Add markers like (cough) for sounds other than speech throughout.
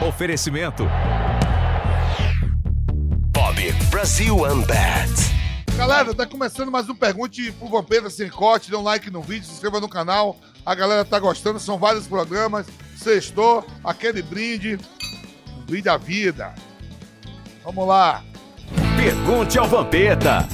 Oferecimento. Bob Brasil Unbat. Galera, tá começando mais um Pergunte pro Vampeta Sem Corte. Dê um like no vídeo, se inscreva no canal. A galera tá gostando, são vários programas. Sextou, aquele brinde. Brinde à vida. Vamos lá. Pergunte ao Vampeta.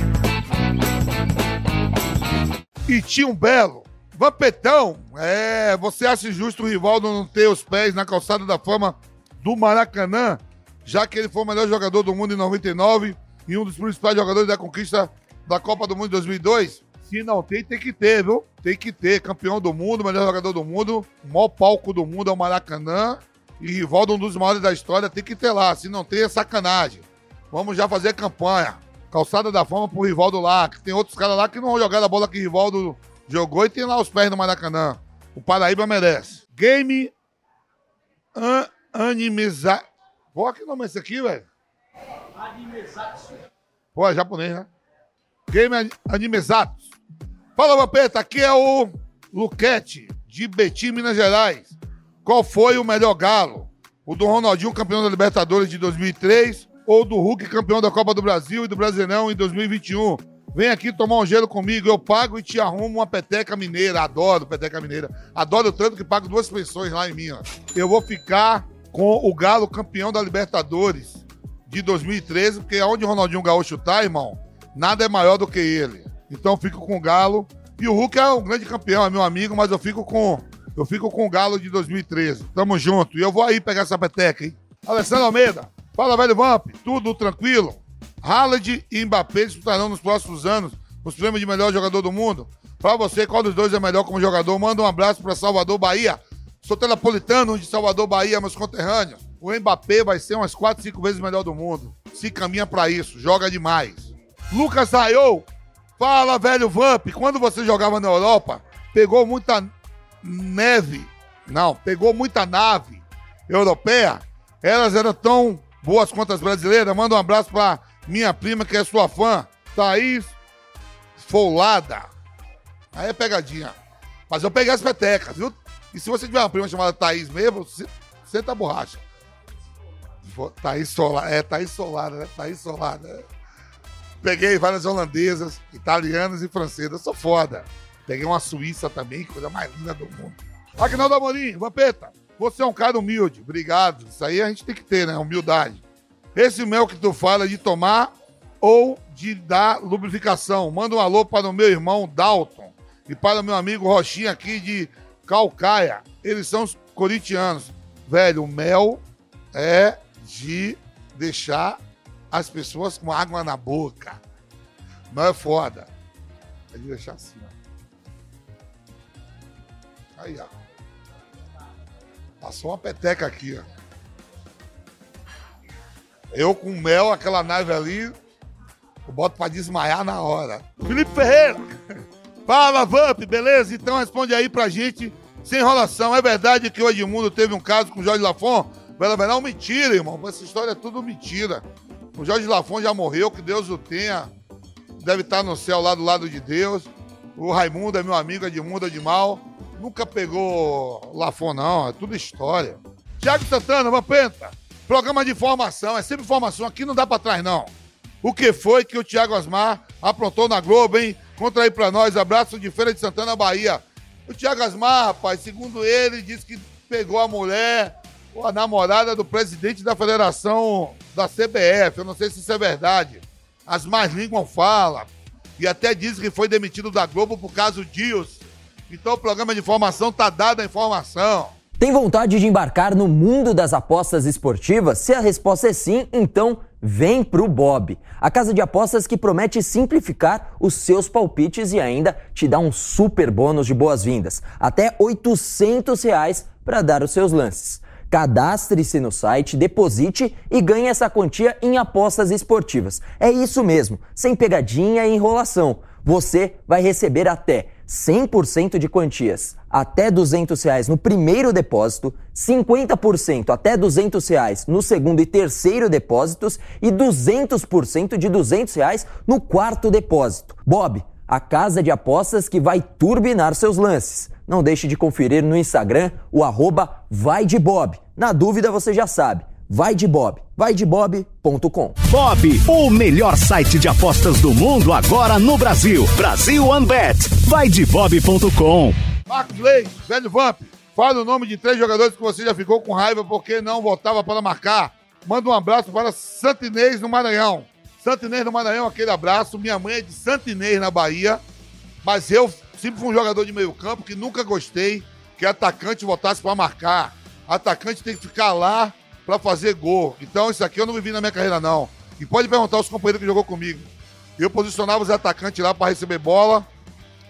E tinha um belo. Vampetão, é, você acha justo o Rivaldo não ter os pés na calçada da fama do Maracanã, já que ele foi o melhor jogador do mundo em 99 e um dos principais jogadores da conquista da Copa do Mundo em 2002? Se não tem, tem que ter, viu? Tem que ter. Campeão do mundo, melhor jogador do mundo, o maior palco do mundo é o Maracanã. E Rivaldo, um dos maiores da história, tem que ter lá. Se não tem, é sacanagem. Vamos já fazer campanha. Calçada da fama pro Rivaldo lá. Que tem outros caras lá que não vão jogar a bola que Rivaldo jogou e tem lá os pés no Maracanã. O Paraíba merece. Game an Animeza. Pô, que nome é esse aqui, velho? Pô, é japonês, né? Game An- Animezatos. Fala, Vampeta, aqui é o Luquete, de Betim, Minas Gerais. Qual foi o melhor galo? O do Ronaldinho, campeão da Libertadores de 2003, ou do Hulk, campeão da Copa do Brasil e do Brasileirão em 2021? Vem aqui tomar um gelo comigo, eu pago e te arrumo uma peteca mineira. Adoro peteca mineira. Adoro tanto que pago duas pensões lá em mim. ó. Eu vou ficar com o Galo campeão da Libertadores de 2013, porque onde o Ronaldinho Gaúcho tá, irmão, nada é maior do que ele. Então eu fico com o Galo. E o Hulk é um grande campeão, é meu amigo, mas eu fico com eu fico com o Galo de 2013. Tamo junto. E eu vou aí pegar essa peteca, hein? Alessandro Almeida, fala, velho Vamp, tudo tranquilo? Haaland e Mbappé disputarão nos próximos anos os prêmios de melhor jogador do mundo. Pra você, qual dos dois é melhor como jogador? Manda um abraço pra Salvador, Bahia. Sou telepolitano de Salvador, Bahia, meus conterrâneos. O Mbappé vai ser umas 4, 5 vezes melhor do mundo. Se caminha pra isso, joga demais. Lucas Raiou, fala, velho Vamp. Quando você jogava na Europa, pegou muita neve. Não, pegou muita nave europeia. Elas eram tão boas quanto as brasileiras. Manda um abraço pra minha prima, que é sua fã, Thaís Folada. Aí é pegadinha. Mas eu peguei as petecas, viu? E se você tiver uma prima chamada Thaís mesmo, se- senta a borracha. Thaís Solada, é Thaís Solada, né? Thaís Solada. Peguei várias holandesas, italianas e francesas. Sou foda. Peguei uma suíça também, coisa mais linda do mundo. Agnaldo Amorim, Vampeta, você é um cara humilde. Obrigado. Isso aí a gente tem que ter, né? Humildade. Esse mel que tu fala de tomar ou de dar lubrificação. Manda um alô para o meu irmão Dalton e para o meu amigo Rochinha aqui de Calcaia. Eles são os corintianos. Velho, o mel é de deixar as pessoas com água na boca. Não é foda. É de deixar assim, ó. Aí, ó. Passou uma peteca aqui, ó. Eu com mel, aquela nave ali, eu boto pra desmaiar na hora. Felipe Ferreira! (laughs) Fala, Vamp, beleza? Então responde aí pra gente, sem enrolação. É verdade que o Edmundo teve um caso com o Jorge Lafon? Bela Não, mentira, irmão. Essa história é tudo mentira. O Jorge Lafon já morreu, que Deus o tenha. Deve estar no céu lá do lado de Deus. O Raimundo é meu amigo, Edmundo é de mal. Nunca pegou Lafon, não. É tudo história. Tiago Santana, Vampenta. Programa de informação. É sempre informação. Aqui não dá pra trás, não. O que foi que o Thiago Asmar aprontou na Globo, hein? Conta aí pra nós. Abraço de Feira de Santana, Bahia. O Thiago Asmar, rapaz, segundo ele, disse que pegou a mulher, ou a namorada do presidente da federação da CBF. Eu não sei se isso é verdade. As más línguas falam. E até diz que foi demitido da Globo por causa disso. Então o programa de informação tá dada a informação. Tem vontade de embarcar no mundo das apostas esportivas? Se a resposta é sim, então vem pro Bob. A casa de apostas que promete simplificar os seus palpites e ainda te dá um super bônus de boas-vindas. Até 800 reais para dar os seus lances. Cadastre-se no site, deposite e ganhe essa quantia em apostas esportivas. É isso mesmo, sem pegadinha e enrolação. Você vai receber até 100% de quantias até 200 reais no primeiro depósito, 50% até 200 reais no segundo e terceiro depósitos e 200% de 200 reais no quarto depósito. Bob, a casa de apostas que vai turbinar seus lances. não deixe de conferir no Instagram o arroba vai de Bob. Na dúvida você já sabe, vai de Bob, vaidebob.com. Bob, o melhor site de apostas do mundo agora no Brasil. Brasil OneBet. Vai de Bob.com. Marcos Leite, velho Vamp, fala o nome de três jogadores que você já ficou com raiva porque não voltava para marcar. Manda um abraço para Santinês no Maranhão. Santinês no Maranhão, aquele abraço. Minha mãe é de Santinês na Bahia, mas eu sempre fui um jogador de meio campo que nunca gostei que atacante voltasse para marcar. Atacante tem que ficar lá para fazer gol. Então isso aqui eu não vivi na minha carreira não. E pode perguntar aos companheiros que jogou comigo. Eu posicionava os atacantes lá para receber bola,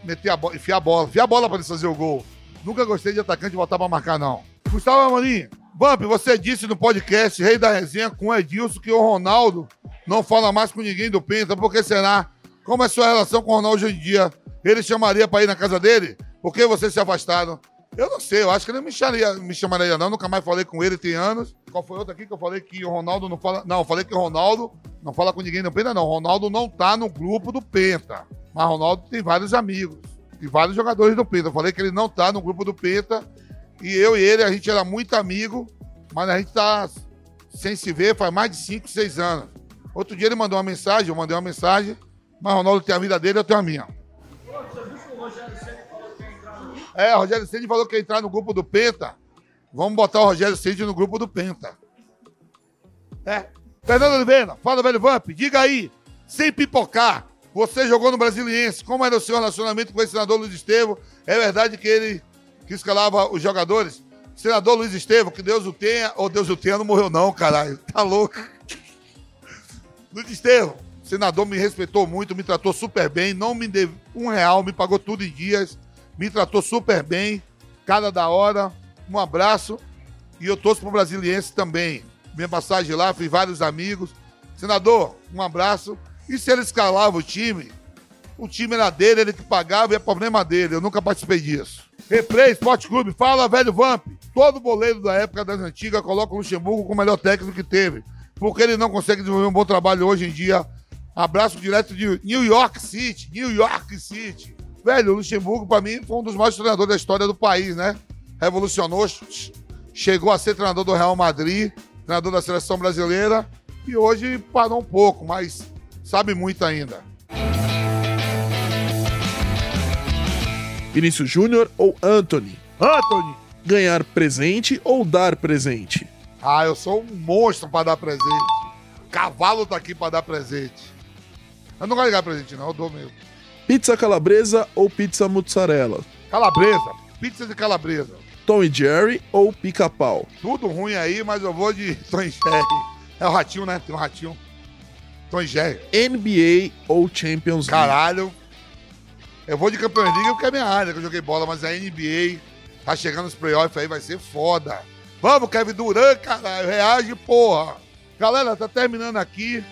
meter a bola, enfiar a bola, enfiar a bola para eles fazer o gol. Nunca gostei de atacante voltar para marcar não. Gustavo Amorim, Bump, você disse no podcast Rei da Resenha com o Edilson que o Ronaldo não fala mais com ninguém do Penta. Por que será? Como é sua relação com o Ronaldo hoje em dia? Ele chamaria para ir na casa dele? Por que vocês se afastaram? Eu não sei, eu acho que ele não me chamaria, me chamaria não. Nunca mais falei com ele, tem anos. Qual foi outro aqui que eu falei que o Ronaldo não fala. Não, eu falei que o Ronaldo não fala com ninguém do Penta, não. O Ronaldo não tá no grupo do Penta. Mas o Ronaldo tem vários amigos. E vários jogadores do Penta. Eu falei que ele não tá no grupo do Penta. E eu e ele, a gente era muito amigo, mas a gente tá sem se ver faz mais de 5, 6 anos. Outro dia ele mandou uma mensagem, eu mandei uma mensagem, mas o Ronaldo tem a vida dele, eu tenho a minha. É, o Rogério Ceni falou que ia entrar no grupo do Penta. Vamos botar o Rogério Ceni no grupo do Penta. É. Fernando Oliveira, fala, velho Vamp, diga aí, sem pipocar, você jogou no Brasiliense, como era o seu relacionamento com esse senador Luiz Estevam? É verdade que ele que escalava os jogadores? Senador Luiz Estevam, que Deus o tenha, ou Deus o tenha, não morreu não, caralho, tá louco? Luiz Estevam, senador me respeitou muito, me tratou super bem, não me deu um real, me pagou tudo em dias, me tratou super bem, cada da hora, um abraço, e eu torço pro Brasiliense também. Minha passagem lá, fiz vários amigos. Senador, um abraço. E se ele escalava o time, o time era dele, ele que pagava e é problema dele. Eu nunca participei disso. Replay, Esporte Clube, fala, velho Vamp. Todo boleiro da época das antigas coloca o Luxemburgo como o melhor técnico que teve. Porque ele não consegue desenvolver um bom trabalho hoje em dia. Abraço direto de New York City, New York City. Velho, o Luxemburgo, para mim, foi um dos maiores treinadores da história do país, né? Revolucionou, chegou a ser treinador do Real Madrid, treinador da seleção brasileira, e hoje parou um pouco, mas sabe muito ainda. Vinícius Júnior ou Anthony? Anthony! Ganhar presente ou dar presente? Ah, eu sou um monstro para dar presente. Cavalo tá aqui para dar presente. Eu não gosto de dar presente, não, eu dou mesmo. Pizza calabresa ou pizza mozzarella? Calabresa, pizza de calabresa. Tom e Jerry ou pica-pau? Tudo ruim aí, mas eu vou de (laughs) Tom e Jerry. É o ratinho, né? Tem um ratinho. Tom e Jerry. NBA ou Champions League? Caralho. Eu vou de Campeões League porque é minha área que eu joguei bola, mas a NBA tá chegando nos playoffs aí, vai ser foda. Vamos, Kevin Durant, caralho. Reage, porra. Galera, tá terminando aqui.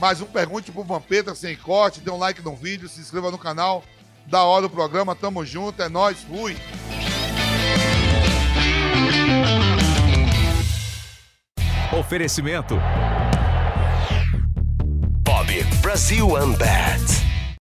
Mais um Pergunte pro Vampeta sem corte. Dê um like no vídeo, se inscreva no canal. Da hora o programa, tamo junto, é nóis, fui. Oferecimento. Bob Brasil OneBet.